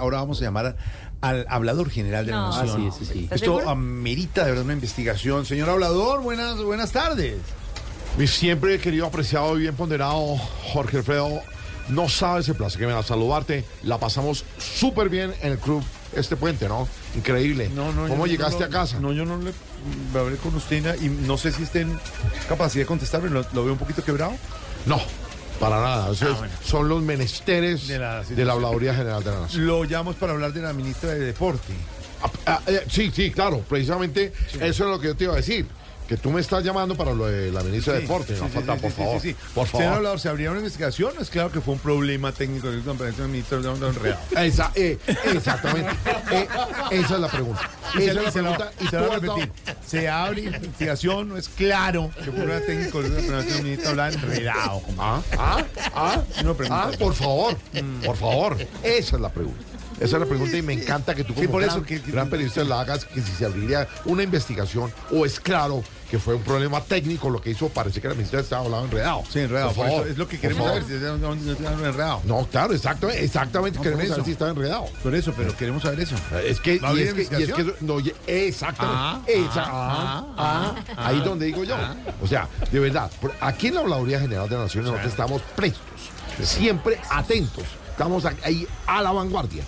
Ahora vamos a llamar al hablador general de la No. nación. Ah, sí, sí, sí. ¿Estás Esto seguro? amerita de verdad una investigación. Señor hablador, buenas, buenas tardes. Mi siempre querido, apreciado y bien ponderado Jorge Alfredo, no sabes el placer que me da saludarte. La pasamos súper bien en el club este puente, ¿no? Increíble. ¿Cómo llegaste no- a casa? No, yo no le hablé con usted y no sé si esté en capacidad de contestarme. Lo, lo veo un poquito quebrado. No, para nada. Eso Ah, es- bueno. Son los menesteres De de la la, situación. Habladuría General de la Nación. Lo llamo es para hablar de la ministra de Deporte. Ah, ah, eh, sí, sí, claro. Precisamente eso es lo que yo te iba a decir. Que tú me estás llamando para lo de la ministra de Deporte. sí, no sí, falta, sí, por favor. Por favor. hablador, ¿se habría una investigación? Es claro que fue un problema técnico de la ministra de enredado. Esa, eh, exactamente. Eh, esa es la pregunta. Y se, Esa es la se pregunta. y se lo voy a tú has dado- repetir. Se abre investigación, no es claro que fue una técnico de una ministra hablaba enredado. Ah, ah, ah, No pregunta. ah, por favor, por favor. Esa es la pregunta. Esa es la pregunta y me encanta que tú como Sí, por gran, eso que- gran periodista la hagas, que si se abriría una investigación o es claro que fue un problema técnico lo que hizo, parece que la ministra estaba hablando enredado. Sí, enredado. Por por eso favor, es lo que queremos saber. Si no, enredado. No, claro, exactamente, exactamente No, queremos saber eso. si está enredado. Por eso, pero queremos saber eso. Es que, ¿Va a y es que, y es que eso- no, exactamente, Ah, esa- ah, ah, ah, ahí es donde digo yo. O sea, de verdad, aquí en la Habladuría General de Naciones nosotros estamos prestos, siempre atentos, estamos ahí a la vanguardia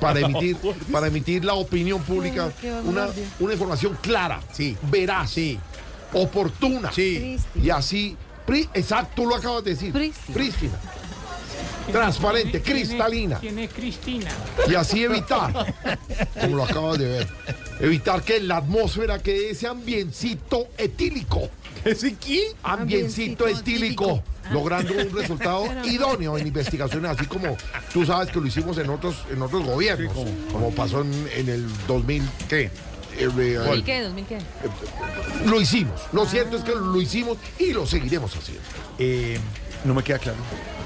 para emitir, para emitir la opinión pública, una, una información clara, Sí. veraz, oportuna, Sí. y así, pri- exacto, tú lo acabas de decir, Prístina. prístina, transparente, ¿Quién es- cristalina. ¿Quién es Cristina? Y así evitar, como lo acabas de ver, evitar que en la atmósfera quede ese ambiencito etílico, ¿Ese qué? ambiencito etílico. Logrando un resultado idóneo en investigaciones, así como tú sabes que lo hicimos en otros, en otros gobiernos, como pasó en, en el 2000. ¿Qué? eh, eh, ¿2000 qué? ¿2000 qué? lo hicimos. Lo cierto es que lo hicimos y lo seguiremos haciendo. Eh, no me queda claro.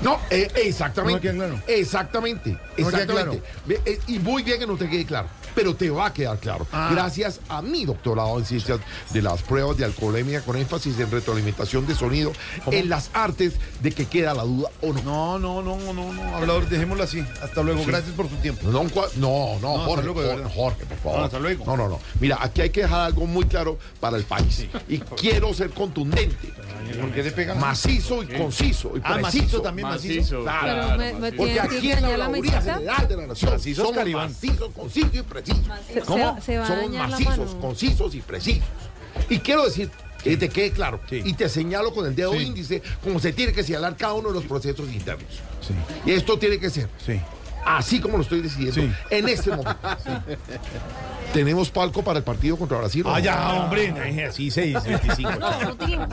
No, eh, exactamente. No me queda claro. Exactamente. No me queda exactamente. Eh, y muy bien que no te quede claro. Pero te va a quedar claro. Ah. Gracias a mi doctorado en ciencias de las pruebas de alcoholemia con énfasis en retroalimentación de sonido en las artes de que queda la duda o no. No, no, no, no, no. Hablador, dejémoslo así. Hasta luego. Gracias por tu tiempo. No, no, no, hasta Jorge, luego, Jorge, por favor. No, hasta luego. No, no, no. Mira, aquí hay que dejar algo muy claro para el país. Y quiero ser contundente, ¿Por qué te pegan? macizo y conciso y Ah, macizo también, macizo. Claro. Pero me, me Porque aquí en la la mesita. General de la Nación Macizos, somos Caribán. macizos, concisos y precisos. Se, se va a Somos macizos, concisos y precisos. Y quiero decir que te quede claro. Sí. Y te señalo con el dedo Sí. índice como se tiene que señalar cada uno de los procesos internos. Sí, Y esto tiene que ser sí. así como lo estoy decidiendo Sí. en este momento. ¿Tenemos palco para el partido contra Brasil? Ah, no? ya, hombre. Así 6, 25. No, no tenemos.